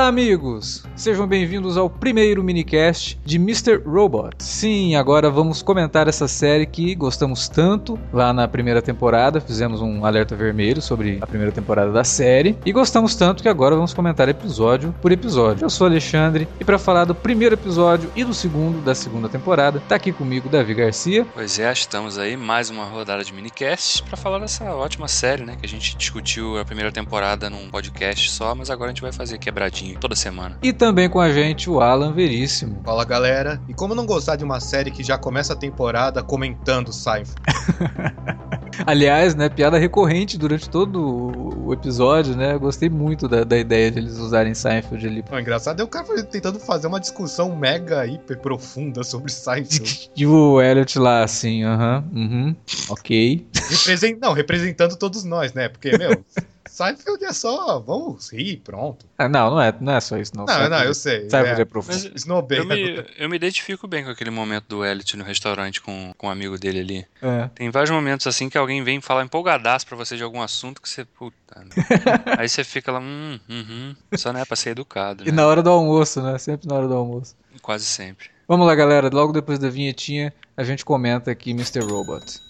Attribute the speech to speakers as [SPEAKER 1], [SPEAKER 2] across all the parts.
[SPEAKER 1] Olá, amigos! Sejam bem-vindos ao primeiro minicast de Mr. Robot. Sim, agora vamos comentar essa série que gostamos tanto lá na primeira temporada. Fizemos um alerta vermelho sobre a primeira temporada da série e gostamos tanto que agora vamos comentar episódio por episódio. Eu sou Alexandre e para falar do primeiro episódio e do segundo da segunda temporada, tá aqui comigo Davi Garcia.
[SPEAKER 2] Pois é, estamos aí mais uma rodada de minicasts para falar dessa ótima série, né? Que a gente discutiu a primeira temporada num podcast só, mas agora a gente vai fazer quebradinho toda semana.
[SPEAKER 1] E também com a gente o Alan Veríssimo.
[SPEAKER 3] Fala galera, e como não gostar de uma série que já começa a temporada comentando Seinfeld?
[SPEAKER 1] Aliás, né, piada recorrente durante todo o episódio, né? Gostei muito da, da ideia de eles usarem Seinfeld ali.
[SPEAKER 3] O engraçado é o cara tentando fazer uma discussão mega, hiper profunda sobre Seinfeld.
[SPEAKER 1] e o Elliot lá, assim, aham, uh -huh, uhum, ok.
[SPEAKER 3] Represent... Não, representando todos nós, né? Porque, meu, Seinfeld é só, vamos rir, pronto.
[SPEAKER 1] Ah, não, não é, não é só isso, não.
[SPEAKER 3] Não, Seinfeld, não, eu sei.
[SPEAKER 1] Seinfeld é, é profundo.
[SPEAKER 2] Eu me, eu me identifico bem com aquele momento do Elliot no restaurante com, com um amigo dele ali. É. Tem vários momentos assim que alguém vem falar empolgadaço pra você de algum assunto que você, puta, né? Aí você fica lá, hum, uhum, só não é pra ser educado.
[SPEAKER 1] E
[SPEAKER 2] né?
[SPEAKER 1] na hora do almoço, né? Sempre na hora do almoço.
[SPEAKER 2] Quase sempre.
[SPEAKER 1] Vamos lá, galera. Logo depois da vinhetinha, a gente comenta aqui Mr. Robot.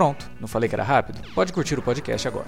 [SPEAKER 1] Pronto, não falei que era rápido? Pode curtir o podcast agora.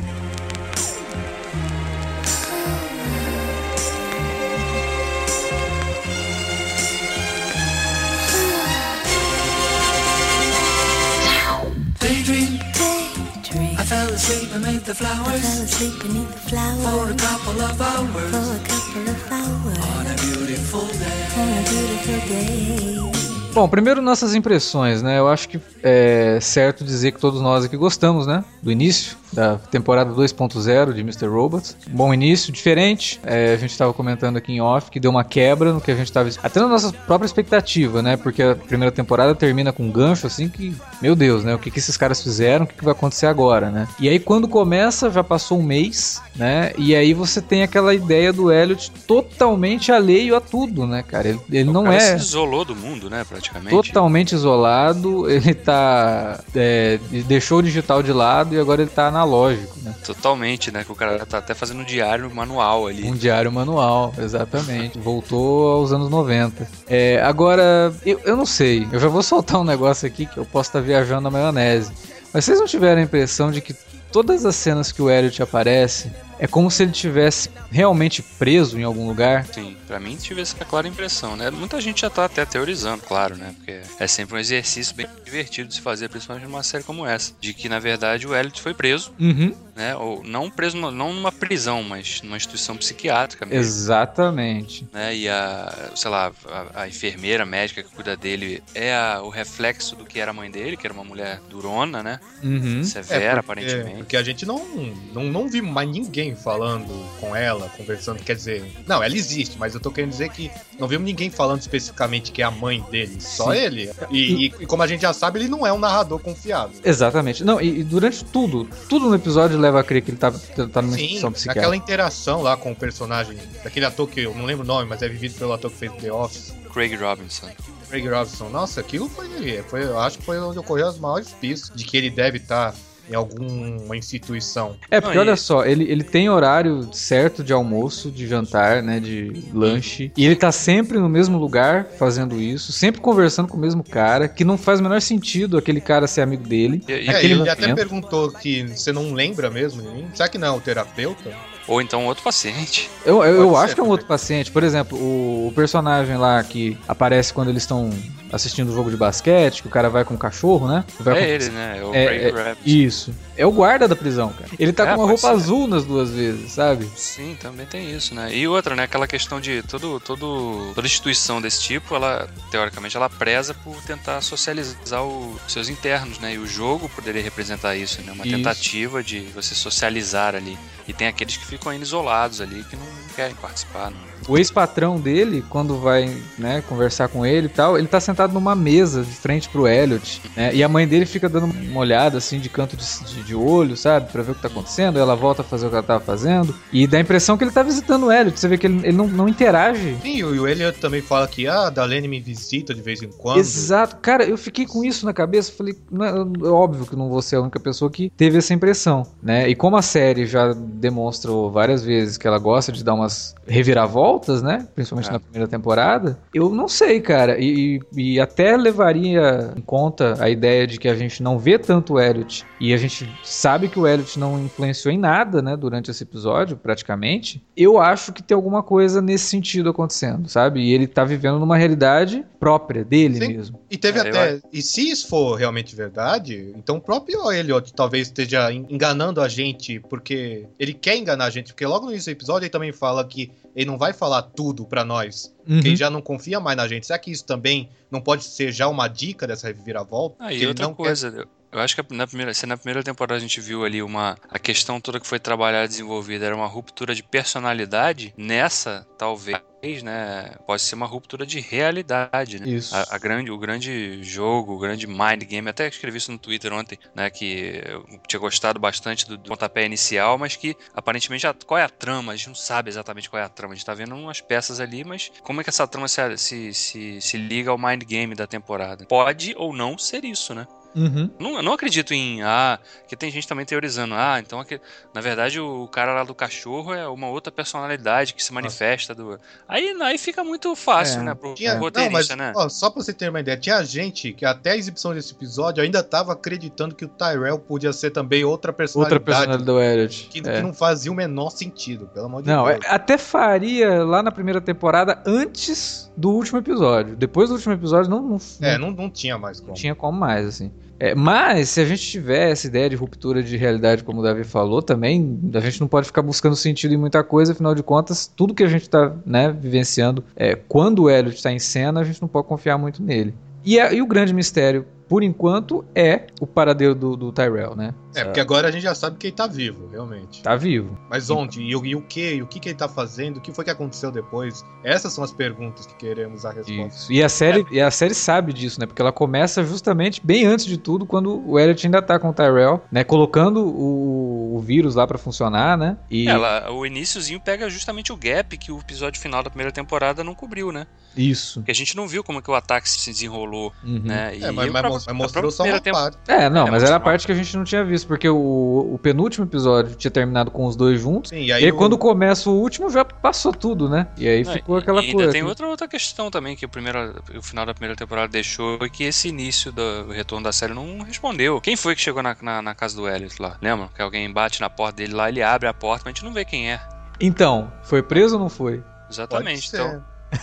[SPEAKER 4] Daydream. Daydream. I fell asleep beneath the flowers. I fell asleep beneath the flowers. For a couple of hours. For a couple of hours. On a beautiful day. On a beautiful day.
[SPEAKER 1] Bom, primeiro nossas impressões, né? Eu acho que é certo dizer que todos nós aqui gostamos, né? Do início da temporada 2.0 de Mr. Robots. Bom início, diferente. É, a gente estava comentando aqui em off que deu uma quebra no que a gente estava. Até na nossa própria expectativa, né? Porque a primeira temporada termina com um gancho assim que, meu Deus, né? O que, que esses caras fizeram? O que, que vai acontecer agora, né? E aí quando começa, já passou um mês, né? E aí você tem aquela ideia do Elliot totalmente alheio a tudo, né, cara? Ele, ele
[SPEAKER 2] o
[SPEAKER 1] não
[SPEAKER 2] cara
[SPEAKER 1] é.
[SPEAKER 2] se isolou do mundo, né? Praticamente.
[SPEAKER 1] Totalmente isolado, ele tá. É, deixou o digital de lado e agora ele tá analógico, né?
[SPEAKER 2] Totalmente, né? Que o cara tá até fazendo um diário manual ali.
[SPEAKER 1] Um diário manual, exatamente. Voltou aos anos 90. É, agora, eu, eu não sei, eu já vou soltar um negócio aqui que eu posso estar tá viajando na maionese. Mas vocês não tiveram a impressão de que todas as cenas que o Elliot aparece é como se ele tivesse realmente preso em algum lugar.
[SPEAKER 2] Sim, pra mim tive essa clara impressão, né? Muita gente já tá até teorizando, claro, né? Porque é sempre um exercício bem divertido de se fazer, principalmente numa série como essa. De que, na verdade, o Elliot foi preso,
[SPEAKER 1] uhum.
[SPEAKER 2] Né? Ou não preso, não numa prisão, mas numa instituição psiquiátrica mesmo.
[SPEAKER 1] Exatamente.
[SPEAKER 2] Né? E a, sei lá, a, a enfermeira médica que cuida dele é a, o reflexo do que era a mãe dele, que era uma mulher durona, né?
[SPEAKER 1] Uhum.
[SPEAKER 2] Severa,
[SPEAKER 3] é porque,
[SPEAKER 2] aparentemente.
[SPEAKER 3] Porque a gente não, não, não viu mais ninguém falando com ela, conversando. Quer dizer, não, ela existe, mas eu tô querendo dizer que não vimos ninguém falando especificamente que é a mãe dele, só
[SPEAKER 1] Sim.
[SPEAKER 3] ele. E, e, e, como a gente já sabe, ele não é um narrador confiável.
[SPEAKER 1] Exatamente. Não, e, e durante tudo, tudo no episódio leva a crer que ele tá, tá numa
[SPEAKER 3] Sim,
[SPEAKER 1] instituição psiquiátrica.
[SPEAKER 3] aquela interação lá com o personagem, daquele ator que eu não lembro o nome, mas é vivido pelo ator que fez The Office.
[SPEAKER 2] Craig Robinson.
[SPEAKER 3] Craig Robinson. Nossa, aquilo foi, foi. Eu acho que foi onde ocorreu as maiores pistas de que ele deve estar. Tá em alguma instituição.
[SPEAKER 1] É, porque olha só, ele, ele tem horário certo de almoço, de jantar, né, de lanche, e ele tá sempre no mesmo lugar fazendo isso, sempre conversando com o mesmo cara, que não faz o menor sentido aquele cara ser amigo dele.
[SPEAKER 3] E, é, ele momento. até perguntou que você não lembra mesmo de mim? Será que não é o terapeuta?
[SPEAKER 2] Ou então outro paciente.
[SPEAKER 1] Eu, eu, eu acho que é um outro paciente. Por exemplo, o, o personagem lá que aparece quando eles estão assistindo o jogo de basquete, que o cara vai com o cachorro, né?
[SPEAKER 2] Vai
[SPEAKER 1] é
[SPEAKER 2] com... ele, né? É o
[SPEAKER 1] é, é, Isso. É o guarda da prisão, cara. Ele tá é, com uma roupa ser. azul nas duas vezes, sabe?
[SPEAKER 2] Sim, também tem isso, né? E outra, né? Aquela questão de todo, todo, toda instituição desse tipo, ela, teoricamente, ela preza por tentar socializar os seus internos, né? E o jogo poderia representar isso, né? Uma isso. tentativa de você socializar ali. E tem aqueles que ficam ainda isolados ali, que não querem participar, não
[SPEAKER 1] o ex-patrão dele, quando vai né, conversar com ele e tal, ele tá sentado numa mesa de frente pro Elliot. Né, e a mãe dele fica dando uma olhada assim de canto de, de, de, olho, sabe? Pra ver o que tá acontecendo. Ela volta a fazer o que ela tava fazendo. E dá a impressão que ele tá visitando o Elliot. Você vê que ele, ele não, não interage.
[SPEAKER 3] Sim, e o Elliot também fala que ah, a Dalene me visita de vez em quando.
[SPEAKER 1] Exato. Cara, eu fiquei com isso na cabeça. Falei, não é, é óbvio que não vou ser a única pessoa que teve essa impressão, né? E como a série já demonstrou várias vezes que ela gosta de dar umas reviravoltas, né? Principalmente é. na primeira temporada. Eu não sei, cara. E, e, até levaria em conta a ideia de que a gente não vê tanto o Elliot e a gente sabe que o Elliot não influenciou em nada, né? Durante esse episódio, praticamente. Eu acho que tem alguma coisa nesse sentido acontecendo, sabe? E ele tá vivendo numa realidade própria dele Sim. mesmo.
[SPEAKER 3] E teve é, até. Eu... E se isso for realmente verdade, então o próprio Elliot talvez esteja enganando a gente porque ele quer enganar a gente, porque logo no início do episódio ele também fala que ele não vai falar tudo para nós. Uhum. Porque ele já não confia mais na gente. Será que isso também não pode ser já uma dica dessa reviravolta?
[SPEAKER 2] Ah, e outra coisa, quer... eu acho que na primeira, se na primeira temporada a gente viu ali uma. A questão toda que foi trabalhada e desenvolvida era uma ruptura de personalidade, nessa, talvez né, pode ser uma ruptura de realidade, né?
[SPEAKER 1] Isso.
[SPEAKER 2] A, a, grande, o grande jogo, o grande mind game, até escrevi isso no Twitter ontem, né, que eu tinha gostado bastante do, do pontapé inicial, mas que aparentemente a, qual é a trama? A gente não sabe exatamente qual é a trama. A gente tá vendo umas peças ali, mas como é que essa trama se, se, se, se liga ao mind game da temporada? Pode ou não ser isso, né?
[SPEAKER 1] Uhum.
[SPEAKER 2] Não, não acredito em. Ah, que tem gente também teorizando. Ah, então aqui, na verdade o cara lá do cachorro é uma outra personalidade que se manifesta. Do... Aí, aí fica muito fácil, é. né? Pro,
[SPEAKER 3] tinha, pro roteirista, não, mas, né? Ó, só pra você ter uma ideia, tinha gente que até a exibição desse episódio ainda tava acreditando que o Tyrell podia ser também outra personalidade.
[SPEAKER 1] Outra personalidade do Elliot.
[SPEAKER 3] Que, é. que não fazia o menor sentido, pelo amor de
[SPEAKER 1] não,
[SPEAKER 3] Deus.
[SPEAKER 1] Não, é, até faria lá na primeira temporada antes do último episódio. Depois do último episódio não. não
[SPEAKER 3] é, não, não tinha mais como.
[SPEAKER 1] Não tinha como mais, assim. É, mas, se a gente tiver essa ideia de ruptura de realidade, como o Davi falou, também a gente não pode ficar buscando sentido em muita coisa, afinal de contas, tudo que a gente está né, vivenciando, é, quando o Elliot está em cena, a gente não pode confiar muito nele. E, a, e o grande mistério por enquanto, é o paradeiro do, do Tyrell, né?
[SPEAKER 3] É, porque agora a gente já sabe que ele tá vivo, realmente.
[SPEAKER 1] Tá vivo.
[SPEAKER 3] Mas onde? E, e o que? E o que, que ele tá fazendo? O que foi que aconteceu depois? Essas são as perguntas que queremos a resposta.
[SPEAKER 1] Isso. E a série, é. e a série sabe disso, né? Porque ela começa justamente bem antes de tudo, quando o Elliot ainda tá com o Tyrell, né? Colocando o, o vírus lá para funcionar, né?
[SPEAKER 2] E... Ela, o iníciozinho pega justamente o gap que o episódio final da primeira temporada não cobriu, né?
[SPEAKER 1] Isso.
[SPEAKER 2] Porque a gente não viu como que o ataque se desenrolou, uhum. né?
[SPEAKER 3] E é, mas, mas, mas mostrou só uma tempo... parte.
[SPEAKER 1] É, não, é, mas era a parte que a gente não tinha visto, porque o, o penúltimo episódio tinha terminado com os dois juntos. Sim, e aí, e aí o... quando começa o último já passou tudo, né? E aí não, ficou aquela
[SPEAKER 2] e
[SPEAKER 1] coisa.
[SPEAKER 2] Ainda tem outra, outra questão também que o, primeiro, o final da primeira temporada deixou e que esse início do retorno da série não respondeu. Quem foi que chegou na, na, na casa do Elliot lá? Lembra? Que alguém bate na porta dele lá, ele abre a porta, mas a gente não vê quem é.
[SPEAKER 1] Então, foi preso ou não foi?
[SPEAKER 2] Exatamente. Então,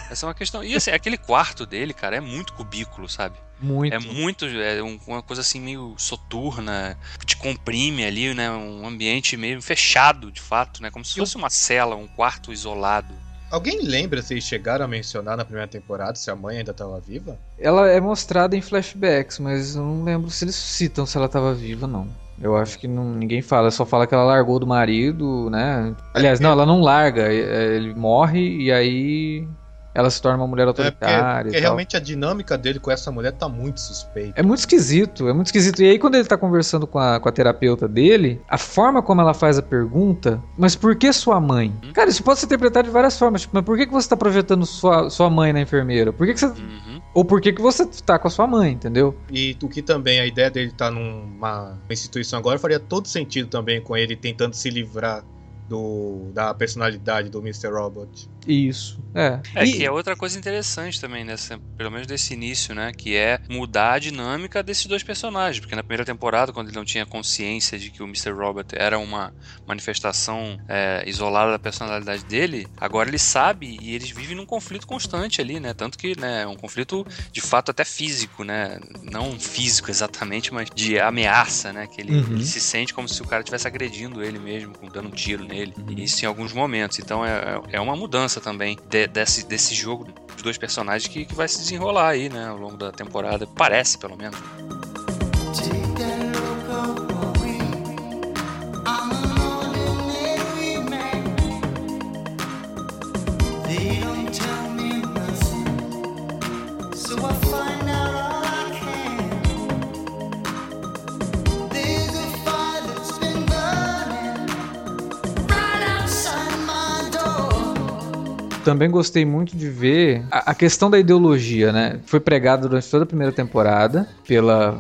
[SPEAKER 2] essa é uma questão. E assim, aquele quarto dele, cara, é muito cubículo, sabe?
[SPEAKER 1] Muito.
[SPEAKER 2] É muito, é uma coisa assim meio soturna, te comprime ali, né? Um ambiente meio fechado, de fato, né? Como se fosse uma cela, um quarto isolado.
[SPEAKER 3] Alguém lembra se eles chegaram a mencionar na primeira temporada se a mãe ainda estava viva?
[SPEAKER 1] Ela é mostrada em flashbacks, mas eu não lembro se eles citam se ela estava viva, não. Eu acho que não, ninguém fala, só fala que ela largou do marido, né? Aliás, não, ela não larga, ele morre e aí ela se torna uma mulher autoritária. É porque,
[SPEAKER 3] porque realmente a dinâmica dele com essa mulher tá muito suspeita.
[SPEAKER 1] É muito esquisito, é muito esquisito. E aí, quando ele tá conversando com a, com a terapeuta dele, a forma como ela faz a pergunta, mas por que sua mãe? Uhum. Cara, isso pode ser interpretado de várias formas. Tipo, mas por que, que você tá projetando sua, sua mãe na enfermeira? Por que, que você. Uhum. Ou por que, que você tá com a sua mãe, entendeu?
[SPEAKER 3] E o que também, a ideia dele estar tá numa instituição agora faria todo sentido também com ele tentando se livrar do, da personalidade do Mr. Robot.
[SPEAKER 1] Isso. É.
[SPEAKER 2] É e... que é outra coisa interessante também, nessa, pelo menos desse início, né? Que é mudar a dinâmica desses dois personagens. Porque na primeira temporada, quando ele não tinha consciência de que o Mr. Robert era uma manifestação é, isolada da personalidade dele, agora ele sabe e eles vivem num conflito constante ali, né? Tanto que né, é um conflito de fato até físico, né? Não físico exatamente, mas de ameaça, né? Que ele, uhum. ele se sente como se o cara estivesse agredindo ele mesmo, dando um tiro nele. Uhum. Isso em alguns momentos. Então é, é uma mudança também de, desse, desse jogo dos dois personagens que, que vai se desenrolar aí, né? Ao longo da temporada. Parece, pelo menos.
[SPEAKER 1] Também gostei muito de ver a, a questão da ideologia, né? Foi pregada durante toda a primeira temporada pela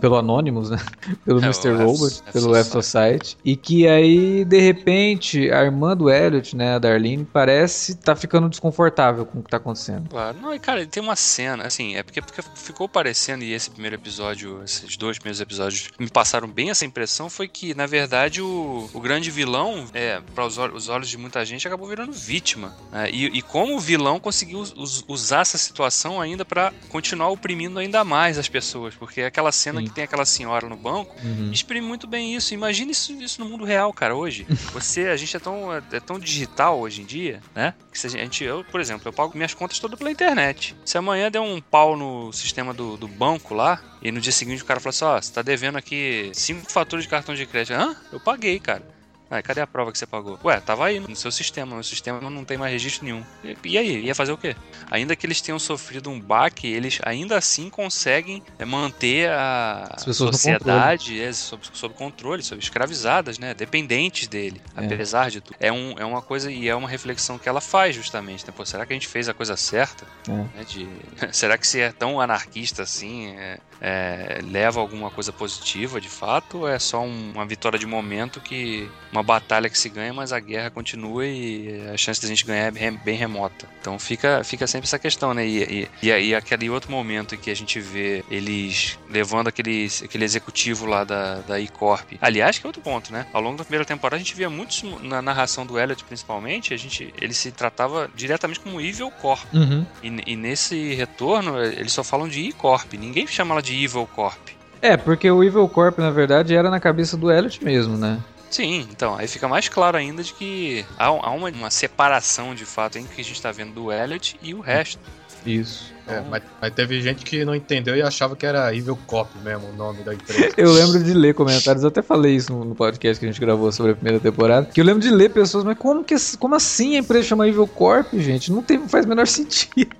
[SPEAKER 1] pelo Anonymous, né? Pelo é, Mr. Robot, pelo Society. E que aí, de repente, a irmã do Elliot, né, a Darlene, parece tá ficando desconfortável com o que tá acontecendo.
[SPEAKER 2] Claro. Não, e cara, tem uma cena, assim, é porque, porque ficou parecendo, e esse primeiro episódio, esses dois primeiros episódios me passaram bem essa impressão, foi que, na verdade, o, o grande vilão, é, para os, os olhos de muita gente, acabou virando vítima. Né? E, e como o vilão conseguiu us, usar essa situação ainda para continuar oprimindo ainda mais as pessoas, porque aquela cena Sim. que tem aquela senhora no banco, uhum. exprime muito bem isso. Imagina isso, isso no mundo real, cara, hoje. Você, a gente é tão, é tão digital hoje em dia, né? Que se a gente, eu, por exemplo, eu pago minhas contas todas pela internet. Se amanhã der um pau no sistema do, do banco lá, e no dia seguinte o cara fala assim, ó, oh, você tá devendo aqui cinco faturas de cartão de crédito. Hã? Eu paguei, cara. Ah, cadê a prova que você pagou? Ué, tava aí no seu sistema, no sistema não tem mais registro nenhum. E, e aí, ia fazer o quê? Ainda que eles tenham sofrido um baque, eles ainda assim conseguem é, manter a sociedade é, sob, sob, controle, sob escravizadas, né? Dependentes dele, é. apesar de tudo. É, um, é uma coisa e é uma reflexão que ela faz justamente, né? Pô, será que a gente fez a coisa certa? É. Né? De, será que se é tão anarquista assim, é, é, leva alguma coisa positiva de fato ou é só um, uma vitória de momento que uma batalha que se ganha mas a guerra continua e a chance de a gente ganhar é bem remota então fica, fica sempre essa questão né e, e, e aí aquele outro momento em que a gente vê eles levando aquele, aquele executivo lá da, da E-Corp aliás que é outro ponto né ao longo da primeira temporada a gente via muitos na narração do Elliot principalmente a gente ele se tratava diretamente como Evil Corp uhum. e, e nesse retorno eles só falam de E-Corp ninguém chama ela de de Evil Corp.
[SPEAKER 1] É, porque o Evil Corp, na verdade, era na cabeça do Elliot mesmo, né?
[SPEAKER 2] Sim, então, aí fica mais claro ainda de que há, há uma, uma, separação de fato entre o que a gente está vendo do Elliot e o resto.
[SPEAKER 1] Isso.
[SPEAKER 3] É, mas, mas, teve gente que não entendeu e achava que era Evil Cop mesmo o nome da empresa.
[SPEAKER 1] eu lembro de ler comentários, eu até falei isso no, no, podcast que a gente gravou sobre a primeira temporada, que eu lembro de ler pessoas, mas como, que, como assim a empresa chama Evil Corp, gente? Não tem, faz o menor sentido.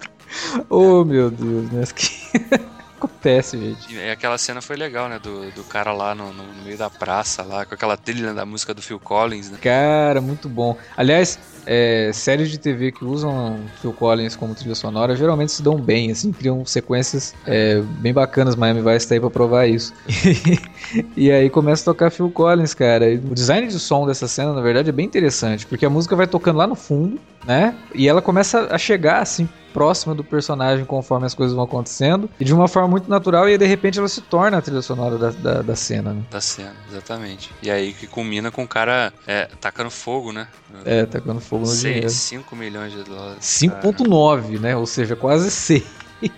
[SPEAKER 1] oh, meu Deus, né? Acontece, gente.
[SPEAKER 2] E aquela cena foi legal, né? Do, do cara lá no, no, meio da praça, lá, com aquela trilha da música do Phil Collins, né?
[SPEAKER 1] Cara, muito bom. Aliás, é, séries de TV que usam Phil Collins como trilha sonora geralmente se dão bem, assim, criam sequências é, bem bacanas. Miami Vice tá aí pra provar isso. e aí começa a tocar Phil Collins, cara. E o design de som dessa cena, na verdade, é bem interessante, porque a música vai tocando lá no fundo, né? E ela começa a chegar, assim, próxima do personagem conforme as coisas vão acontecendo e de uma forma muito natural e aí, de repente ela se torna a trilha sonora da, da, da cena, né?
[SPEAKER 2] Da cena, exatamente. E aí que culmina com o cara é, tacando fogo, né?
[SPEAKER 1] É, tacando fogo no 6, dinheiro.
[SPEAKER 2] 5 milhões de dólares.
[SPEAKER 1] 5.9, né? Ou seja, quase 6.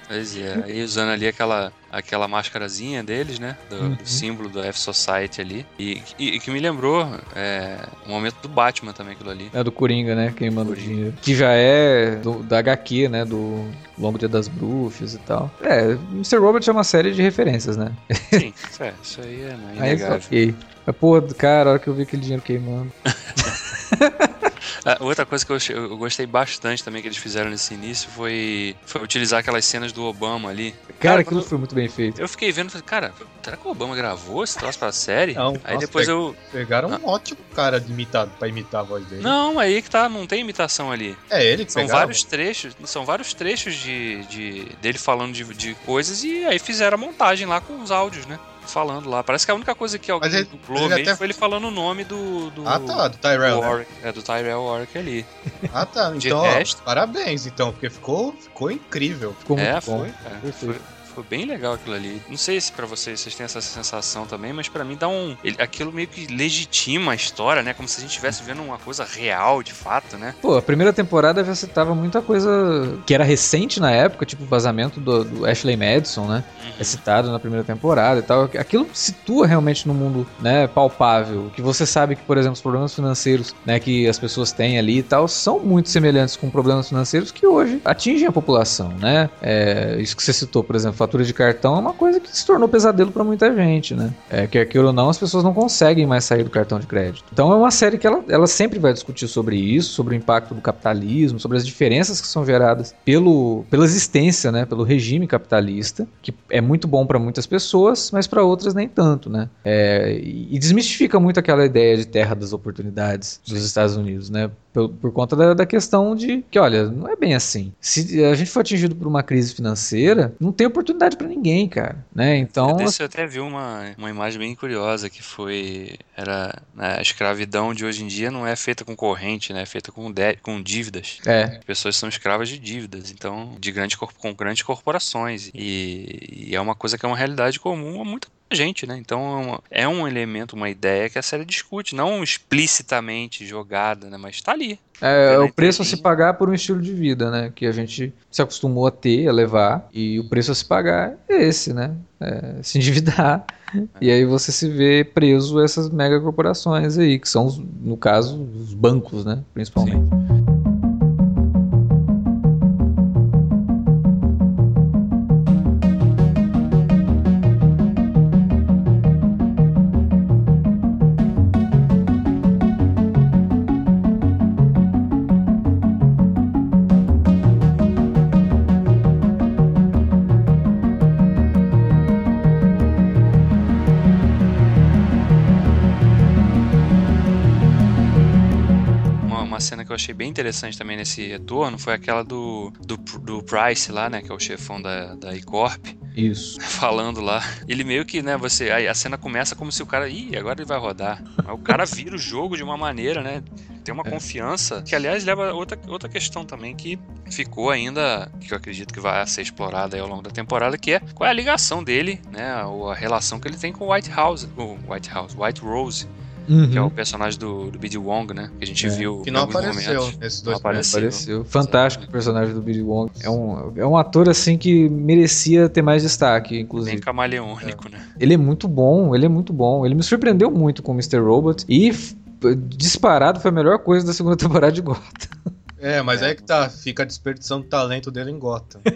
[SPEAKER 2] Pois é, aí usando ali aquela, aquela máscarazinha deles, né? Do, uhum. do símbolo do F-Society ali. E, e, e, que me lembrou é, o momento do Batman também, aquilo ali.
[SPEAKER 1] É do Coringa, né? Queimando o dinheiro. Que já é do, da HQ, né? Do Longo Dia das Bruxas e tal. É, Mr. Robot é uma série de referências, né?
[SPEAKER 2] Sim, é, isso aí é inegável. Aí, ok.
[SPEAKER 1] Mas, pô, cara, a hora que eu vi aquele dinheiro queimando.
[SPEAKER 2] Ah, outra coisa que eu, eu, gostei bastante também que eles fizeram nesse início foi, foi utilizar aquelas cenas do Obama ali.
[SPEAKER 1] Cara, cara aquilo foi muito bem feito.
[SPEAKER 2] Eu fiquei vendo e falei, cara, será que o Obama gravou esse troço pra série?
[SPEAKER 3] Não, aí nossa, depois eu. Pegaram ah. um ótimo cara de imitado pra imitar a voz dele.
[SPEAKER 2] Não, aí que tá, não tem imitação ali.
[SPEAKER 3] É ele que
[SPEAKER 2] São pegaram. vários trechos, são vários trechos de, de dele falando de, de coisas e aí fizeram a montagem lá com os áudios, né? Falando lá. Parece que a única coisa que alguém
[SPEAKER 3] Mas ele-
[SPEAKER 2] dublou
[SPEAKER 3] ele
[SPEAKER 2] mesmo
[SPEAKER 3] até-
[SPEAKER 2] foi ele falando o nome do. do
[SPEAKER 3] Ah, tá, do Tyrell,
[SPEAKER 2] do
[SPEAKER 3] né?
[SPEAKER 2] Warwick, É, do Tyrell Warwick ali.
[SPEAKER 3] Ah, tá.
[SPEAKER 2] De
[SPEAKER 3] Então, ó,
[SPEAKER 2] resto-
[SPEAKER 3] parabéns, então, porque ficou, ficou incrível.
[SPEAKER 1] Ficou muito
[SPEAKER 2] é,
[SPEAKER 1] bom.
[SPEAKER 2] foi.
[SPEAKER 1] Perfeito.
[SPEAKER 2] Foi, foi bem legal aquilo ali. Não sei se pra vocês vocês têm essa sensação também, mas pra mim dá um. ele- aquilo meio que legitima a história, né? Como se a gente estivesse vendo uma coisa real, de fato, né?
[SPEAKER 1] Pô, a primeira temporada já citava muita coisa que era recente na época, tipo o vazamento do, do Ashley Madison, né?
[SPEAKER 2] Uhum.
[SPEAKER 1] É citado na primeira temporada e tal. Aquilo situa realmente no mundo, né, palpável. Que você sabe que, por exemplo, os problemas financeiros, né, que as pessoas têm ali e tal, são muito semelhantes com problemas financeiros que hoje atingem a população, né? É, isso que você citou, por exemplo, fatura de cartão é uma coisa que se tornou pesadelo pra muita gente, né? É, queira ou não, as pessoas não conseguem mais sair do cartão de crédito. Então é uma série que ela, ela sempre vai discutir sobre isso, sobre o impacto do capitalismo, sobre as diferenças que são geradas pelo, pela existência, né? Pelo regime capitalista, que é muito bom para muitas pessoas, mas para outras nem tanto, né? É, e desmistifica muito aquela ideia de terra das oportunidades dos Estados Unidos, né? Por, por conta da, da questão de que, olha, não é bem assim. Se a gente for atingido por uma crise financeira, não tem oportunidade para ninguém, cara, né? Então,
[SPEAKER 2] Desse eu até vi uma, uma imagem bem curiosa que foi. Era. né, a escravidão de hoje em dia não é feita com corrente, né? É feita com, dé- com dívidas.
[SPEAKER 1] é,
[SPEAKER 2] As pessoas são escravas de dívidas, então, de grandes corp- com grandes corporações. E, e é uma coisa que é uma realidade comum a muita gente, né? Então é, é um elemento, uma ideia que a série discute, não explicitamente jogada, né? Mas tá ali.
[SPEAKER 1] É,
[SPEAKER 2] Pela
[SPEAKER 1] o preço a se pagar por um estilo de vida, né? Que a gente se acostumou a ter, a levar. E o preço a se pagar é esse, né? É se endividar. E aí você se vê preso a essas megacorporações aí, que são, no caso, os bancos, né? Principalmente.
[SPEAKER 2] Uma, eu achei bem interessante também nesse retorno foi aquela do, do, do Price lá, né? Que é o chefão da, da E-Corp.
[SPEAKER 1] Isso.
[SPEAKER 2] falando lá. Ele meio que, né, você. aí A cena começa como se o cara. Ih, agora ele vai rodar. Mas o cara vira o jogo de uma maneira, né? Tem uma confiança. Que, aliás, leva a outra, outra questão também que ficou ainda. Que eu acredito que vai ser explorada aí ao longo da temporada, que é qual é a ligação dele, né? Ou a relação que ele tem com o White House. O White House, White Rose, que é o personagem do, do B.D. Wong, né? Que a gente
[SPEAKER 1] Uhum. É.
[SPEAKER 2] viu.
[SPEAKER 3] Que
[SPEAKER 2] em
[SPEAKER 3] não
[SPEAKER 2] alguns
[SPEAKER 3] apareceu
[SPEAKER 2] momentos.
[SPEAKER 3] nesses
[SPEAKER 2] Não
[SPEAKER 3] dois primeiros.
[SPEAKER 2] apareceu.
[SPEAKER 1] Apareceu. Fantástico o personagem do Billy Wong. É um, é um ator, assim, que merecia ter mais destaque,
[SPEAKER 2] Bem
[SPEAKER 1] inclusive.
[SPEAKER 2] camaleônico, né?
[SPEAKER 1] Ele é muito bom, ele é muito bom. Ele me surpreendeu muito com o Mr. Robot. E disparado foi a melhor coisa da segunda temporada de Gotham.
[SPEAKER 3] É, mas é. que tá, fica desperdiçando o talento dele em Gotham.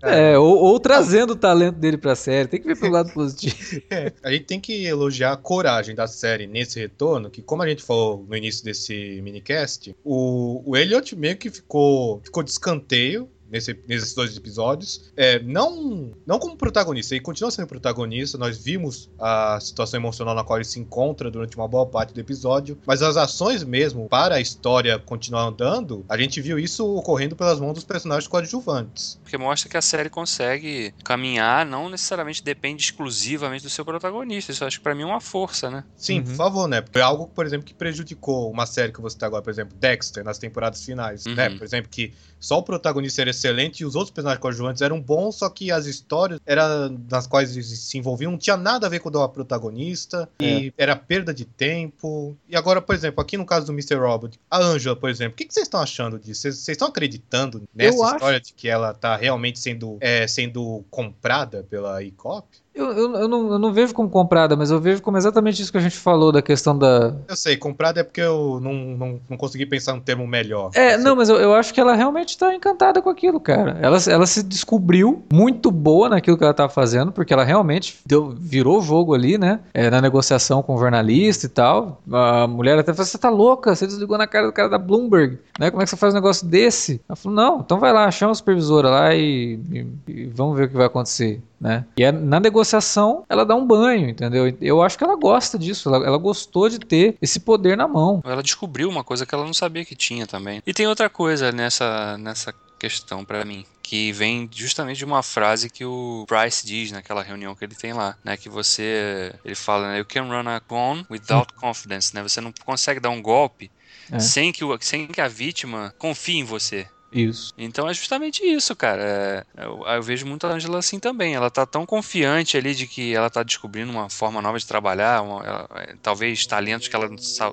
[SPEAKER 1] É, ou, ou trazendo o talento dele pra série. Tem que ver pelo lado positivo.
[SPEAKER 3] É, a gente tem que elogiar a coragem da série nesse retorno, que como a gente falou no início desse minicast, o, o Elliot meio que ficou, ficou de escanteio nesse- nesses dois episódios. É, não, não como protagonista, ele continua sendo protagonista, nós vimos a situação emocional na qual ele se encontra durante uma boa parte do episódio, mas as ações mesmo para a história continuar andando, a gente viu isso ocorrendo pelas mãos dos personagens coadjuvantes.
[SPEAKER 2] Porque mostra que a série consegue caminhar, não necessariamente depende exclusivamente do seu protagonista. Isso eu acho que pra mim é uma força, né?
[SPEAKER 3] Sim,
[SPEAKER 1] Uhum.
[SPEAKER 3] por favor, né? Foi algo, por exemplo, que prejudicou uma série que você tá agora, por exemplo, Dexter, nas temporadas finais,
[SPEAKER 2] Uhum.
[SPEAKER 3] né? Por exemplo, que só o protagonista era excelente e os outros personagens coadjuvantes eram bons, só que as histórias era, nas quais eles se envolviam não tinha nada a ver com o protagonista e era perda de tempo. E agora, por exemplo, aqui no caso do Mr. Robot, a Angela, por exemplo, o que, que vocês estão achando disso? Vocês estão acreditando nessa
[SPEAKER 1] Eu acho-
[SPEAKER 3] história de que ela tá realmente sendo, é, sendo comprada pela ICOP?
[SPEAKER 1] Eu, eu, eu não, eu não vejo como comprada, mas eu vejo como exatamente isso que a gente falou da questão da.
[SPEAKER 3] Eu sei, comprada é porque eu não, não, não consegui pensar um termo melhor.
[SPEAKER 1] É, não, mas eu, eu acho que ela realmente tá encantada com aquilo, cara. Ela, ela se descobriu muito boa naquilo que ela tava fazendo, porque ela realmente deu, virou o jogo ali, né? É, na negociação com o jornalista e tal. A mulher até falou: Você tá louca? Você desligou na cara do cara da Bloomberg, né? Como é que você faz um negócio desse? Ela falou: Não, então vai lá, chama a supervisora lá e, e- e vamos ver o que vai acontecer. Né? E é- na negociação ela dá um banho, entendeu? Eu acho que ela gosta disso, ela, ela gostou de ter esse poder na mão.
[SPEAKER 2] Ela descobriu uma coisa que ela não sabia que tinha também. E tem outra coisa nessa, nessa questão para mim que vem justamente de uma frase que o Bryce diz naquela reunião que ele tem lá, né, que você ele fala, né, you can run a con without confidence, né? Você não consegue dar um golpe é. sem que o, sem que a vítima confie em você.
[SPEAKER 1] Isso.
[SPEAKER 2] Então é justamente isso, cara. É, eu, eu, vejo muito a Angela assim também. Ela tá tão confiante ali de que ela tá descobrindo uma forma nova de trabalhar, uma, ela, é, talvez talentos que ela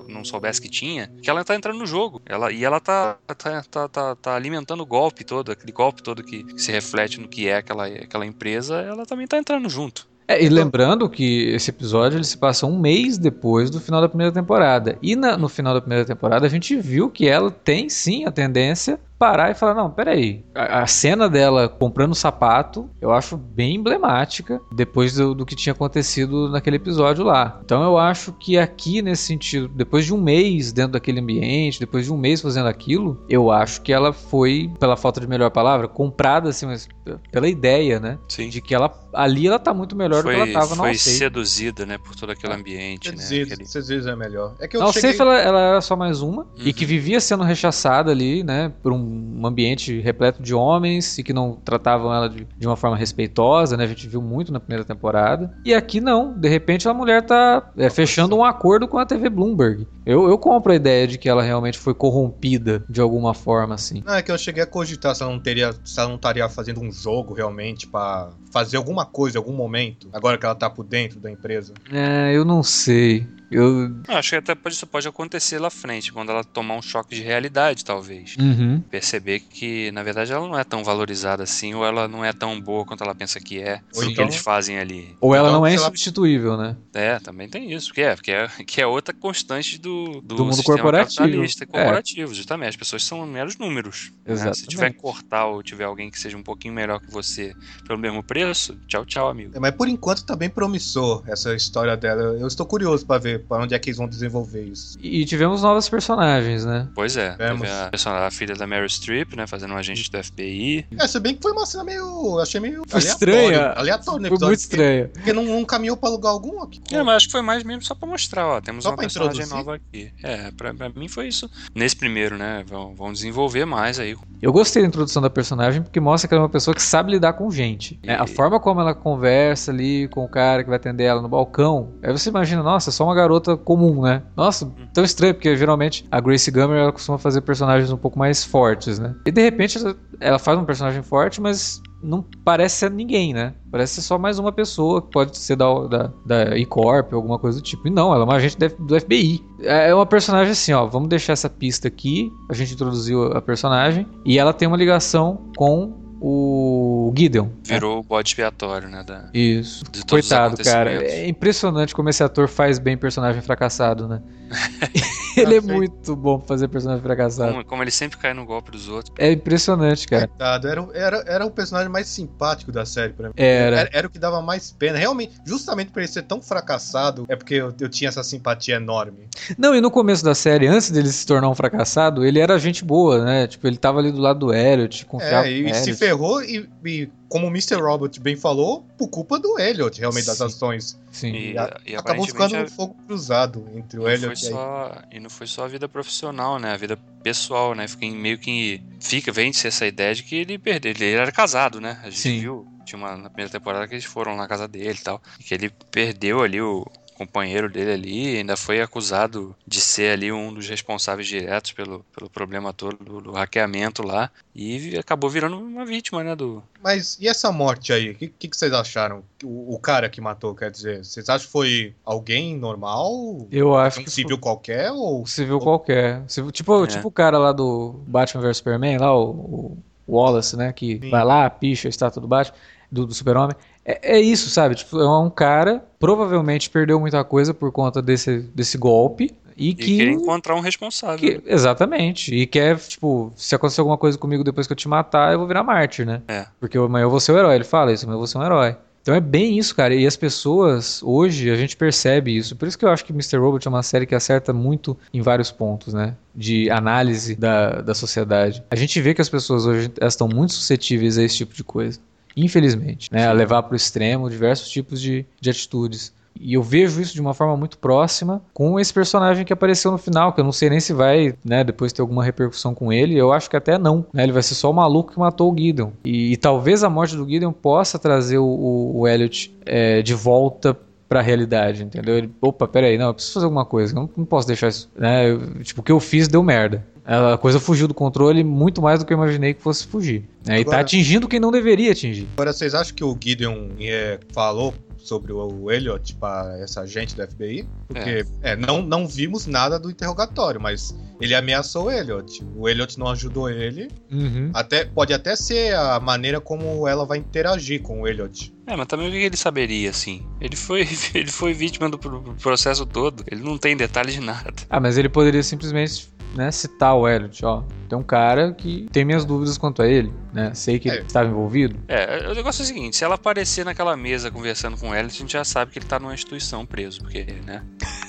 [SPEAKER 2] não soubesse que tinha, que ela tá entrando no jogo. Ela, e ela tá, tá, tá, tá, tá alimentando o golpe todo, aquele golpe todo que, que se reflete no que é aquela, aquela empresa, ela também tá entrando junto.
[SPEAKER 1] É, e lembrando que esse episódio ele se passa um mês depois do final da primeira temporada. E na, no final da primeira temporada a gente viu que ela tem sim a tendência parar e falar: não, peraí. A, a cena dela comprando sapato eu acho bem emblemática depois do, do, que tinha acontecido naquele episódio lá. Então eu acho que aqui, nesse sentido, depois de um mês dentro daquele ambiente, depois de um mês fazendo aquilo, eu acho que ela foi, pela falta de melhor palavra, comprada assim, mas pela ideia, né?
[SPEAKER 2] Sim.
[SPEAKER 1] De que ela ali ela tá muito melhor
[SPEAKER 2] foi,
[SPEAKER 1] do que ela tava
[SPEAKER 2] na Foi seduzida, né, por todo aquele ambiente,
[SPEAKER 3] seduzida,
[SPEAKER 2] né? Aquele...
[SPEAKER 3] Seduzida é melhor. É que
[SPEAKER 1] eu não,
[SPEAKER 3] cheguei...
[SPEAKER 1] Safe ela, ela era só mais uma uhum. e que vivia sendo rechaçada ali, né, por um um ambiente repleto de homens e que não tratavam ela de, de uma forma respeitosa, né? A gente viu muito na primeira temporada. E aqui não, de repente a mulher tá é, fechando um acordo com a TV Bloomberg. Eu, eu compro a ideia de que ela realmente foi corrompida de alguma forma, assim.
[SPEAKER 3] Não, é que eu cheguei a cogitar se ela não teria, se ela não estaria fazendo um jogo realmente para fazer alguma coisa em algum momento, agora que ela tá por dentro da empresa.
[SPEAKER 1] É, eu não sei. Eu...
[SPEAKER 2] acho que até pode, isso pode acontecer lá frente, quando ela tomar um choque de realidade, talvez.
[SPEAKER 1] Uhum.
[SPEAKER 2] Perceber que, na verdade, ela não é tão valorizada assim, ou ela não é tão boa quanto ela pensa que é, ou então, que eles fazem ali.
[SPEAKER 1] Ou ela então, não é insubstituível, né?
[SPEAKER 2] É, também tem isso, que é, que é, que é outra constante do, do,
[SPEAKER 1] do mundo corporativo.
[SPEAKER 2] corporativo, é. justamente. As pessoas são meros números. Né? Se tiver que cortar ou tiver alguém que seja um pouquinho melhor que você pelo mesmo preço, tchau, tchau, amigo.
[SPEAKER 3] É, mas por enquanto tá bem promissor essa história dela. Eu estou curioso para ver para onde é que eles vão desenvolver isso.
[SPEAKER 1] E tivemos novos personagens, né?
[SPEAKER 2] Pois é. Teve a, a, filha da Meryl Streep, né? Fazendo um agente do FBI.
[SPEAKER 3] É, se bem que foi uma cena meio. Achei meio.
[SPEAKER 1] Foi estranha.
[SPEAKER 3] Aleatório no
[SPEAKER 1] episódio. Foi muito estranha.
[SPEAKER 3] Porque, não, não, caminhou pra lugar algum aqui.
[SPEAKER 2] É, mas acho que foi mais mesmo só pra mostrar, ó. Temos só uma personagem introduzir? nova aqui. É, pra, pra, mim foi isso. Nesse primeiro, né? Vão, vão desenvolver mais aí.
[SPEAKER 1] Eu gostei da introdução da personagem porque mostra que ela é uma pessoa que sabe lidar com gente. E... É, a forma como ela conversa ali com o cara que vai atender ela no balcão. Aí você imagina, nossa, é só uma garota comum, né? Nossa, tão estranho, porque geralmente a Grace Gummer ela costuma fazer personagens um pouco mais fortes, né? E de repente ela faz um personagem forte, mas não parece ser ninguém, né? Parece ser só mais uma pessoa que pode ser da, da, da E-Corp, alguma coisa do tipo. E não, ela é uma agente do FBI. É uma personagem assim, ó. Vamos deixar essa pista aqui. A gente introduziu a personagem. E ela tem uma ligação com o Gideon.
[SPEAKER 2] Virou o bode expiatório, né? Da,
[SPEAKER 1] Isso. Coitado, cara. É impressionante como esse ator faz bem personagem fracassado, né? ele é muito bom pra fazer personagem fracassado.
[SPEAKER 2] Como, como, ele sempre cai no golpe dos outros.
[SPEAKER 1] É impressionante, cara.
[SPEAKER 3] Coitado, era, era, era o personagem mais simpático da série pra mim.
[SPEAKER 1] Era.
[SPEAKER 3] Era, era o que dava mais pena. Realmente, justamente por ele ser tão fracassado, é porque eu, eu tinha essa simpatia enorme.
[SPEAKER 1] Não, e no começo da série, antes dele se tornar um fracassado, ele era gente boa, né? Tipo, ele tava ali do lado do Elliot, confiava
[SPEAKER 3] É, e se ferrou e, e como o Mr. Robot bem falou, por culpa do Elliot, realmente, Sim. das ações.
[SPEAKER 1] Sim.
[SPEAKER 3] E, e acabou ficando um fogo cruzado entre o Elliot
[SPEAKER 2] e só, E não foi só a vida profissional, né? A vida pessoal, né? Fica meio que. Fica, vende-se essa ideia de que ele perdeu. Ele era casado, né? A gente Sim. viu. Tinha uma na primeira temporada que eles foram na casa dele e tal. E que ele perdeu ali o, companheiro dele ali, ainda foi acusado de ser ali um dos responsáveis diretos pelo, pelo problema todo do, do hackeamento lá e acabou virando uma vítima, né, do...
[SPEAKER 3] Mas e essa morte aí? O que, que, que, vocês acharam? O, o, cara que matou, quer dizer, vocês acham que foi alguém normal?
[SPEAKER 1] Eu acho
[SPEAKER 3] um
[SPEAKER 1] que
[SPEAKER 3] civil
[SPEAKER 1] foi...
[SPEAKER 3] qualquer ou...
[SPEAKER 1] Civil qualquer. Civil, tipo, é. tipo o cara lá do Batman vs Superman, lá, o, o Wallace, né, que Sim. vai lá, picha a estátua do Batman, do, do super-homem. É, é, isso, sabe? Tipo, é um cara, provavelmente perdeu muita coisa por conta desse, desse golpe. E, e que.
[SPEAKER 2] quer encontrar um responsável.
[SPEAKER 1] Que, exatamente. E quer, tipo, se acontecer alguma coisa comigo depois que eu te matar, eu vou virar mártir, né?
[SPEAKER 2] É.
[SPEAKER 1] Porque amanhã eu vou ser o herói. Ele fala isso, amanhã eu vou ser um herói. Então é bem isso, cara. E as pessoas, hoje, a gente percebe isso. Por isso que eu acho que Mr. Robot é uma série que acerta muito em vários pontos, né? De análise da, da sociedade. A gente vê que as pessoas hoje estão muito suscetíveis a esse tipo de coisa infelizmente, né, a levar para o extremo diversos tipos de, de atitudes. E eu vejo isso de uma forma muito próxima com esse personagem que apareceu no final, que eu não sei nem se vai, né, depois ter alguma repercussão com ele. Eu acho que até não, né? Ele vai ser só o maluco que matou o Gideon. E, e talvez a morte do Gideon possa trazer o, o, o Elliot é, de volta pra realidade, entendeu? Ele, opa, peraí, não, eu preciso fazer alguma coisa, não, não posso deixar isso, né? Eu, tipo, o que eu fiz deu merda. A coisa fugiu do controle muito mais do que eu imaginei que fosse fugir. Né? E tá atingindo quem não deveria atingir.
[SPEAKER 3] Agora, vocês acham que o Gideon é, falou sobre o Elliot para essa agente do FBI? Porque é. É, não, não vimos nada do interrogatório, mas ele ameaçou o Elliot. O Elliot não ajudou ele.
[SPEAKER 1] Uhum.
[SPEAKER 3] Até, pode até ser a maneira como ela vai interagir com o Elliot.
[SPEAKER 2] É, mas também o que ele saberia, assim? Ele foi, ele foi vítima do processo todo. Ele não tem detalhes de nada.
[SPEAKER 1] Ah, mas ele poderia simplesmente né, citar o Elliot, ó. Tem um cara que tem minhas dúvidas quanto a ele, né? Sei que é. ele estava envolvido.
[SPEAKER 2] É, o negócio é o seguinte: se ela aparecer naquela mesa conversando com o Elliot, a gente já sabe que ele tá numa instituição preso, porque, né?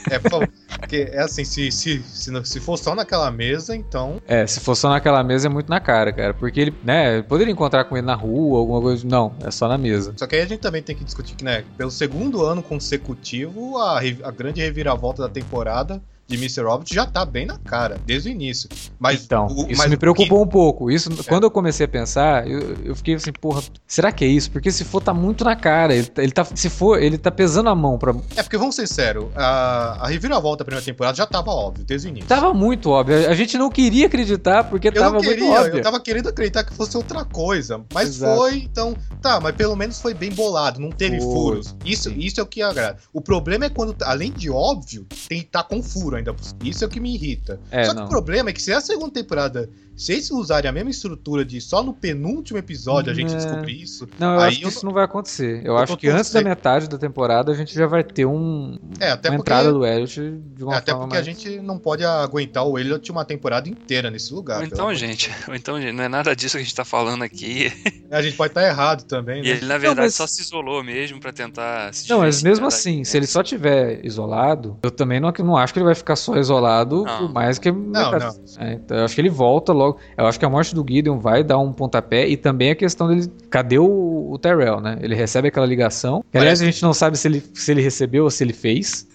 [SPEAKER 3] É, porque é assim, se, se, se, se for só naquela mesa, então.
[SPEAKER 1] É, se for só naquela mesa é muito na cara, cara. Porque ele, né, poderia encontrar com ele na rua, alguma coisa. Não, é só na mesa.
[SPEAKER 3] Só que aí a gente também tem que discutir que, né, pelo segundo ano consecutivo, a, a grande reviravolta da temporada de Mr. Robot já tá bem na cara, desde o início. Mas
[SPEAKER 1] então, o, isso mas me preocupou que... um pouco. Isso, é. Quando eu comecei a pensar, eu, eu, fiquei assim, porra, será que é isso? Porque se for, tá muito na cara. Ele, tá, ele tá, se for, ele tá pesando a mão pra.
[SPEAKER 3] É porque, vamos ser sérios, a, a reviravolta da primeira temporada já tava óbvio, desde o início.
[SPEAKER 1] Tava muito óbvio. A gente não queria acreditar porque eu tava queria, muito óbvio.
[SPEAKER 3] Eu tava querendo acreditar que fosse outra coisa. Mas Exato. foi, então. Tá, mas pelo menos foi bem bolado, não teve foi. furos. Isso, isso é o que agrada. O problema é quando, além de óbvio, tem que estar tá com furo ainda. Isso é o que me irrita. É, Só que não. o problema é que se a segunda temporada se eles usarem a mesma estrutura de só no penúltimo episódio a gente é... descobrir isso.
[SPEAKER 1] Não, eu acho que eu... isso não vai acontecer. Eu, eu acho que antes da metade da temporada a gente já vai ter um,
[SPEAKER 3] é, até
[SPEAKER 1] uma
[SPEAKER 3] porque...
[SPEAKER 1] entrada do Elliot de uma
[SPEAKER 3] é, Até
[SPEAKER 1] porque
[SPEAKER 3] mais... a gente não pode aguentar o Elliot uma temporada inteira nesse lugar.
[SPEAKER 2] Ou então, gente, ou então, gente, não é nada disso que a gente tá falando aqui.
[SPEAKER 3] A gente pode estar tá errado também, né?
[SPEAKER 2] E ele, na verdade, não, mas... só se isolou mesmo para tentar
[SPEAKER 1] Não, mas mesmo assim, se ele só tiver isolado, eu também não, não acho que ele vai ficar só isolado não. por mais que.
[SPEAKER 3] Não, não.
[SPEAKER 1] É, então, eu acho que ele volta logo. Eu acho que a morte do Gideon vai dar um pontapé e também a questão dele. Cadê o, o Terrell, né? Ele recebe aquela ligação. Que, aliás, a gente não sabe se ele, se ele recebeu ou se ele fez.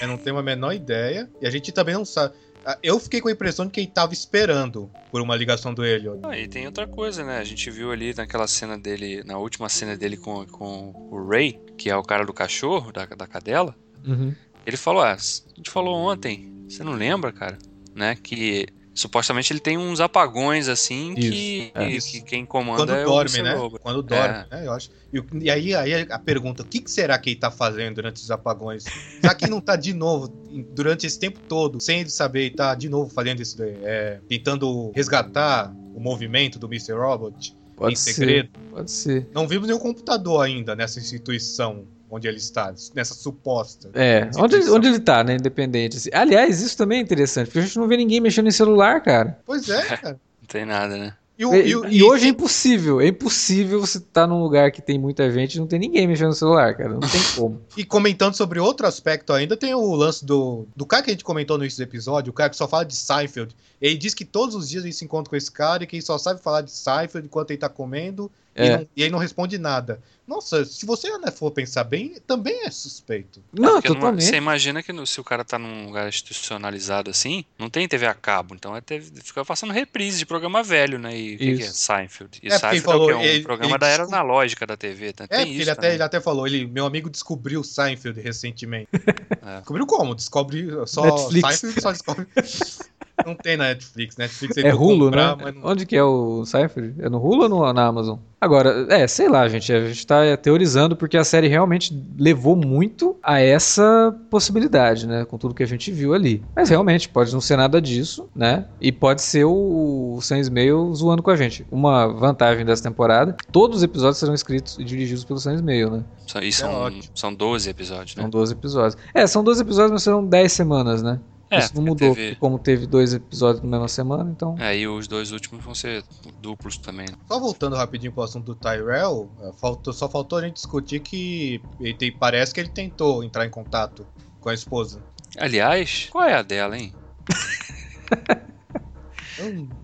[SPEAKER 3] Eu não tenho a menor ideia. E a gente também não sabe. Ah, eu fiquei com a impressão de que ele tava esperando por uma ligação do Elliot.
[SPEAKER 2] Ah, e tem outra coisa, né? A gente viu ali naquela cena dele, na última cena dele com, com o Ray, que é o cara do cachorro, da, da cadela.
[SPEAKER 1] Uhum.
[SPEAKER 2] Ele falou: Ah, a gente falou ontem, você não lembra, cara? Né? Que Supostamente ele tem uns apagões assim isso, que, é. que, quem comanda
[SPEAKER 3] Quando
[SPEAKER 2] é
[SPEAKER 3] dorme, né? Quando dorme, é. né? Eu acho. E, e, aí, aí a pergunta: o que, que, será que ele tá fazendo durante os apagões? Será que não tá de novo, durante esse tempo todo, sem ele saber, ele tá de novo fazendo isso, é, tentando resgatar o movimento do Mr. Robot
[SPEAKER 1] pode
[SPEAKER 3] em segredo?
[SPEAKER 1] Ser, pode ser.
[SPEAKER 3] Não vimos nenhum computador ainda nessa instituição onde ele está, nessa suposta.
[SPEAKER 1] É, onde, onde ele está, né? Independente. Assim. Aliás, isso também é interessante, porque a gente não vê ninguém mexendo em celular, cara.
[SPEAKER 3] Pois é, cara.
[SPEAKER 2] não tem nada, né?
[SPEAKER 1] E, e, e, e hoje é impossível. É impossível você estar tá num lugar que tem muita gente e não tem ninguém mexendo no celular, cara. Não tem como.
[SPEAKER 3] e comentando sobre outro aspecto ainda, tem o lance do, do cara que a gente comentou no início do episódio, o cara que só fala de Seinfeld. Ele diz que todos os dias ele se encontra com esse cara e que ele só sabe falar de Seinfeld enquanto ele tá comendo é. e, não, e ele não responde nada. Nossa, se você né, for pensar bem, também é suspeito.
[SPEAKER 1] Não, é totalmente.
[SPEAKER 2] Você imagina que no, se o cara tá num lugar institucionalizado assim, não tem TV a cabo, então é TV, fica passando reprise de programa velho, né? E o que, que, é? Seinfeld. E é Seinfeld falou, é, um ele, programa da era analógica da TV. Né?
[SPEAKER 3] É, ele até, ele até falou, ele, meu amigo descobriu Seinfeld recentemente. é. Descobriu como? Descobre só
[SPEAKER 1] Netflix.
[SPEAKER 3] Seinfeld só descobre. Não tem na Netflix. Netflix
[SPEAKER 1] é Hulu, comprar, né? Não... Onde que é o Cypher? É no Hulu ou no, na Amazon? Agora, é, sei lá, gente. A gente tá teorizando porque a série realmente levou muito a essa possibilidade, né? Com tudo que a gente viu ali. Mas realmente, pode não ser nada disso, né? E pode ser o, o Sam Ismail zoando com a gente. Uma vantagem dessa temporada: todos os episódios serão escritos e dirigidos pelo Sam Ismail, né?
[SPEAKER 2] E são, é são 12 episódios, né?
[SPEAKER 1] São 12 episódios. É, são 12 episódios, mas serão 10 semanas, né? É, Isso não mudou, teve... como teve dois episódios na mesma semana, então.
[SPEAKER 2] É, e os dois últimos vão ser duplos também.
[SPEAKER 3] Só voltando rapidinho pro assunto do Tyrell, é, faltou, só faltou a gente discutir que ele tem, parece que ele tentou entrar em contato com a esposa.
[SPEAKER 2] Aliás, qual é a dela, hein?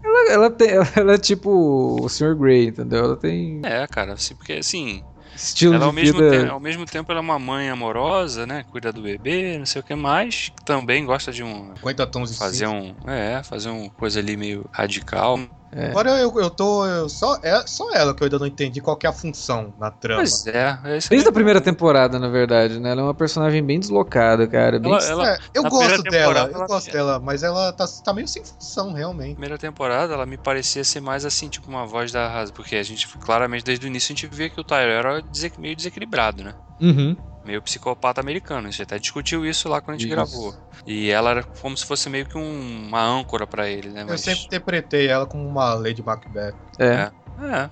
[SPEAKER 1] ela, ela, tem, ela é tipo o Sr. Grey, entendeu? Ela tem.
[SPEAKER 2] É, cara, assim, porque assim.
[SPEAKER 1] Estilo
[SPEAKER 2] ela,
[SPEAKER 1] de
[SPEAKER 2] ao, mesmo
[SPEAKER 1] vida...
[SPEAKER 2] tempo, ao mesmo tempo, ela é uma mãe amorosa, né? Cuida do bebê, não sei o que mais. Também gosta de um.
[SPEAKER 3] 50 tons de
[SPEAKER 2] Fazer
[SPEAKER 3] cinza.
[SPEAKER 2] um. É, fazer uma coisa ali meio radical.
[SPEAKER 1] É.
[SPEAKER 3] Agora eu, eu tô. eu- só, é só ela que eu ainda não entendi qual que é a função na trama.
[SPEAKER 2] Pois é, é
[SPEAKER 1] Desde a primeira temporada, na verdade, né? Ela é uma personagem bem deslocada, cara. Bem...
[SPEAKER 2] Ela- ela-
[SPEAKER 3] É, eu gosto dela, eu
[SPEAKER 2] ela-
[SPEAKER 3] gosto dela, mas ela tá, tá meio sem função, realmente.
[SPEAKER 2] primeira temporada, ela me parecia ser mais assim, tipo uma voz da razão. Porque a gente, claramente, desde o início, a gente via que o Tyler era meio desequilibrado, né?
[SPEAKER 1] Uhum.
[SPEAKER 2] Meio psicopata americano. A gente até discutiu isso lá quando a gente
[SPEAKER 1] Isso.
[SPEAKER 2] gravou. E ela era como se fosse meio que um- uma âncora pra ele, né?
[SPEAKER 3] Eu
[SPEAKER 2] Mas-
[SPEAKER 3] sempre interpretei ela como uma Lady Macbeth.
[SPEAKER 1] É.
[SPEAKER 2] É,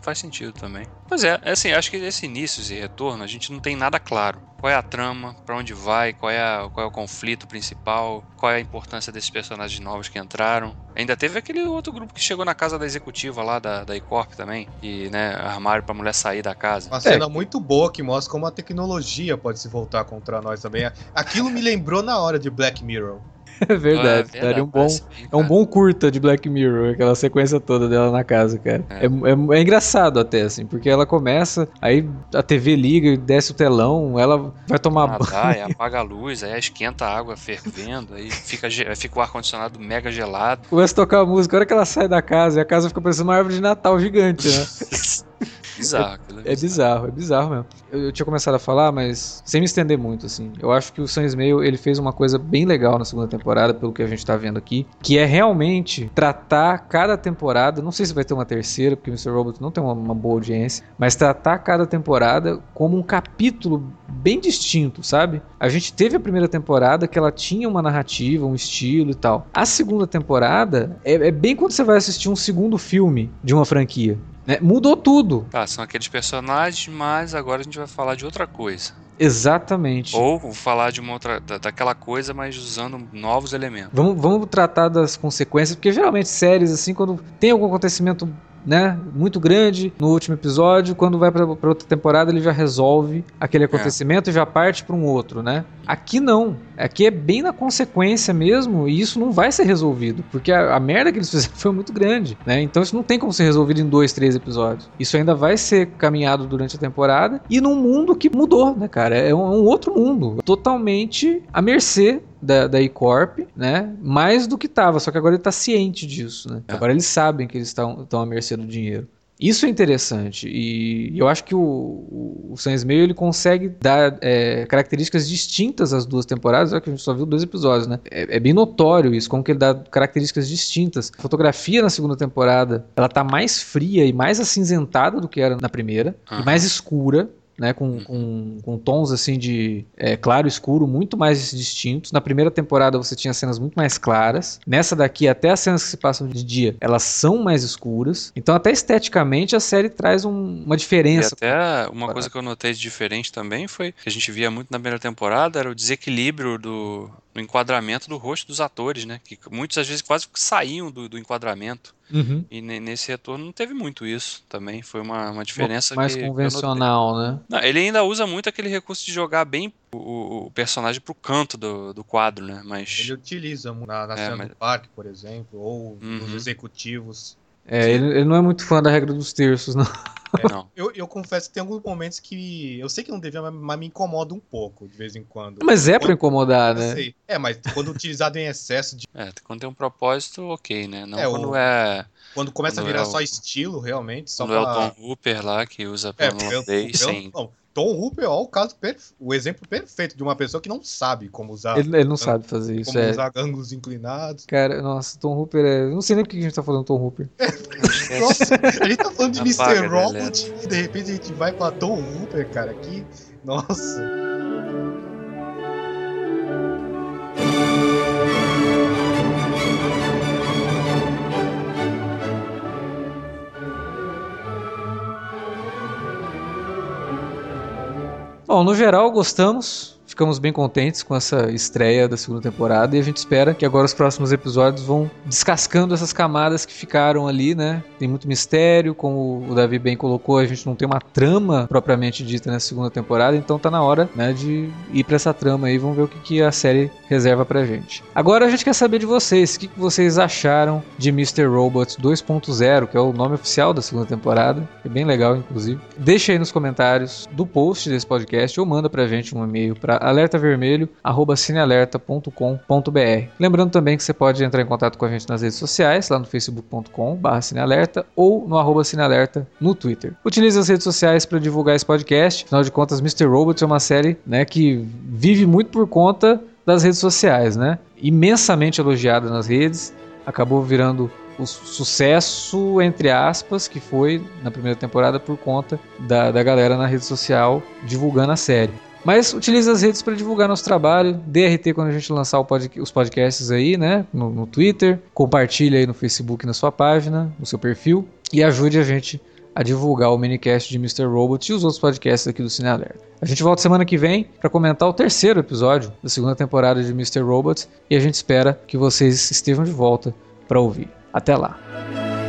[SPEAKER 2] faz sentido também. Pois é, é assim, acho que esse início, esse retorno, a gente não tem nada claro. Qual é a trama, pra onde vai, qual é, a- qual é o conflito principal, qual é a importância desses personagens novos que entraram. Ainda teve aquele outro grupo que chegou na casa da executiva lá da, da Icorp também, e, né, armário pra mulher sair da casa.
[SPEAKER 3] Uma cena muito boa que mostra como a tecnologia pode se voltar contra nós também. Aquilo me lembrou na hora de Black Mirror.
[SPEAKER 1] É verdade.
[SPEAKER 2] É
[SPEAKER 1] daria um bom,
[SPEAKER 2] bem,
[SPEAKER 1] é um
[SPEAKER 2] cara.
[SPEAKER 1] bom curta de Black Mirror, aquela sequência toda dela na casa, cara. É, é- é engraçado até, assim, porque ela começa, aí a TV liga, desce o telão, ela vai tomar banho.
[SPEAKER 2] Nadar, aí apaga a luz, aí esquenta a água fervendo, aí fica, fica o ar-condicionado mega gelado.
[SPEAKER 1] Começa a tocar a música, a hora que ela sai da casa, e a casa fica parecendo uma árvore de Natal gigante, né?
[SPEAKER 2] Bizarro. aquilo
[SPEAKER 1] É bizarro, é bizarro mesmo. Eu, eu tinha começado a falar, mas sem me estender muito, assim. Eu acho que o Sam Ismail, ele fez uma coisa bem legal na segunda temporada, pelo que a gente tá vendo aqui, que é realmente tratar cada temporada, não sei se vai ter uma terceira, porque o Mr. Robot não tem uma, uma boa audiência, mas tratar cada temporada como um capítulo bem distinto, sabe? A gente teve a primeira temporada que ela tinha uma narrativa, um estilo e tal. A segunda temporada é, é bem quando você vai assistir um segundo filme de uma franquia. Né? Mudou tudo.
[SPEAKER 2] Tá, são aqueles personagens, mas agora a gente vai falar de outra coisa.
[SPEAKER 1] Exatamente.
[SPEAKER 2] Ou falar de uma outra, da- daquela coisa, mas usando novos elementos.
[SPEAKER 1] Vamos, vamos tratar das consequências, porque geralmente séries, assim, quando tem algum acontecimento né, muito grande no último episódio, quando vai pra outra temporada ele já resolve aquele acontecimento e já parte para um outro, né? Aqui não. Aqui é bem na consequência mesmo e isso não vai ser resolvido, porque a, a merda que eles fizeram foi muito grande, né? Então isso não tem como ser resolvido em dois, três episódios. Isso ainda vai ser caminhado durante a temporada e num mundo que mudou, né, cara? É um, é um outro mundo, totalmente à mercê da, da E-Corp, né? Mais do que tava, só que agora ele tá ciente disso, né?
[SPEAKER 2] É.
[SPEAKER 1] Agora eles sabem que eles estão à mercê do dinheiro. Isso é interessante e eu acho que o, o, o Sam Ismail ele consegue dar é, características distintas às duas temporadas, já que a gente só viu dois episódios, né? É, é bem notório isso, como que ele dá características distintas. A fotografia na segunda temporada, ela tá mais fria e mais acinzentada do que era na primeira, e
[SPEAKER 2] Aham.
[SPEAKER 1] mais escura, né, com, com, com tons assim de é, claro e escuro muito mais distintos. Na primeira temporada você tinha cenas muito mais claras. Nessa daqui, até as cenas que se passam de dia, elas são mais escuras. Então, até esteticamente, a série traz um- uma
[SPEAKER 2] E
[SPEAKER 1] diferença.
[SPEAKER 2] até uma coisa que eu notei de diferente também foi que a gente via muito na primeira temporada era o desequilíbrio do, do enquadramento do rosto dos atores, né? Que muitas às vezes quase que saíam do, do enquadramento.
[SPEAKER 1] Uhum.
[SPEAKER 2] E ne- nesse retorno não teve muito isso também. Foi uma, uma diferença
[SPEAKER 1] mais
[SPEAKER 2] que, que
[SPEAKER 1] convencional, né?
[SPEAKER 2] notei. Não, ele ainda usa muito aquele recurso de jogar bem o, o- o personagem pro canto do, do quadro, né? Mas.
[SPEAKER 3] Ele utiliza na, na
[SPEAKER 2] É,
[SPEAKER 3] cena
[SPEAKER 2] mas-
[SPEAKER 3] do parque, por exemplo, ou nos
[SPEAKER 2] Uhum.
[SPEAKER 3] executivos.
[SPEAKER 1] É, ele, ele não é muito fã da regra dos terços, não.
[SPEAKER 2] Não.
[SPEAKER 3] Eu, eu confesso que tem alguns momentos que eu sei que não devia, mas, me incomoda um pouco de vez em quando.
[SPEAKER 1] Mas é pra incomodar,
[SPEAKER 3] Eu
[SPEAKER 1] né?
[SPEAKER 3] sei. É, mas quando utilizado em excesso de.
[SPEAKER 2] É, quando tem um propósito, ok, né? Não
[SPEAKER 3] É,
[SPEAKER 2] quando
[SPEAKER 3] o-
[SPEAKER 2] é.
[SPEAKER 3] Quando começa
[SPEAKER 2] Quando
[SPEAKER 3] a virar
[SPEAKER 2] é o-
[SPEAKER 3] só estilo, realmente, só
[SPEAKER 2] Quando é o
[SPEAKER 3] pra...
[SPEAKER 2] Tom Hooper lá que usa
[SPEAKER 3] É,
[SPEAKER 2] pelo
[SPEAKER 3] porque
[SPEAKER 2] holandês
[SPEAKER 3] não, Tom Hooper é o caso o exemplo perfeito de uma pessoa que não sabe como usar,
[SPEAKER 1] Ele, ele não sabe fazer isso,
[SPEAKER 3] como
[SPEAKER 1] é.
[SPEAKER 3] usar ângulos inclinados.
[SPEAKER 1] Cara, nossa, Tom Hooper é. Não sei nem por que a gente tá falando Tom Hooper.
[SPEAKER 3] Nossa, a gente tá falando de Mr. Robot e de repente a gente vai pra Tom Hooper, cara, que. Nossa.
[SPEAKER 1] Bom, no geral, gostamos. Ficamos bem contentes com essa estreia da segunda temporada e a gente espera que agora os próximos episódios vão descascando essas camadas que ficaram ali, né? Tem muito mistério, como o Davi bem colocou, a gente não tem uma trama propriamente dita nessa segunda temporada, então tá na hora, né, de ir para essa trama aí, vamos ver o que, que a série reserva pra gente. Agora a gente quer saber de vocês, o que, que vocês acharam de Mr. Robot 2.0, que é o nome oficial da segunda temporada, é bem legal inclusive. Deixa aí nos comentários do post desse podcast ou manda pra gente um e-mail para alertavermelho@cinealerta.com.br. Lembrando também que você pode entrar em contato com a gente nas redes sociais, lá no facebook.com/cinealerta ou no arroba cinealerta no Twitter. Utilize as redes sociais para divulgar esse podcast. Afinal de contas, Mr. Robot é uma série, né, que vive muito por conta das redes sociais, né? Imensamente elogiada nas redes, acabou virando o sucesso, entre aspas, que foi na primeira temporada por conta da, da galera na rede social divulgando a série. Mas utilize as redes para divulgar nosso trabalho. DRT quando a gente lançar pod os podcasts aí, né? No, no Twitter. Compartilhe aí no Facebook na sua página, no seu perfil. E ajude a gente a divulgar o minicast de Mr. Robot e os outros podcasts aqui do Cine Alerta. A gente volta semana que vem para comentar o terceiro episódio da segunda temporada de Mr. Robot e a gente espera que vocês estejam de volta para ouvir. Até lá!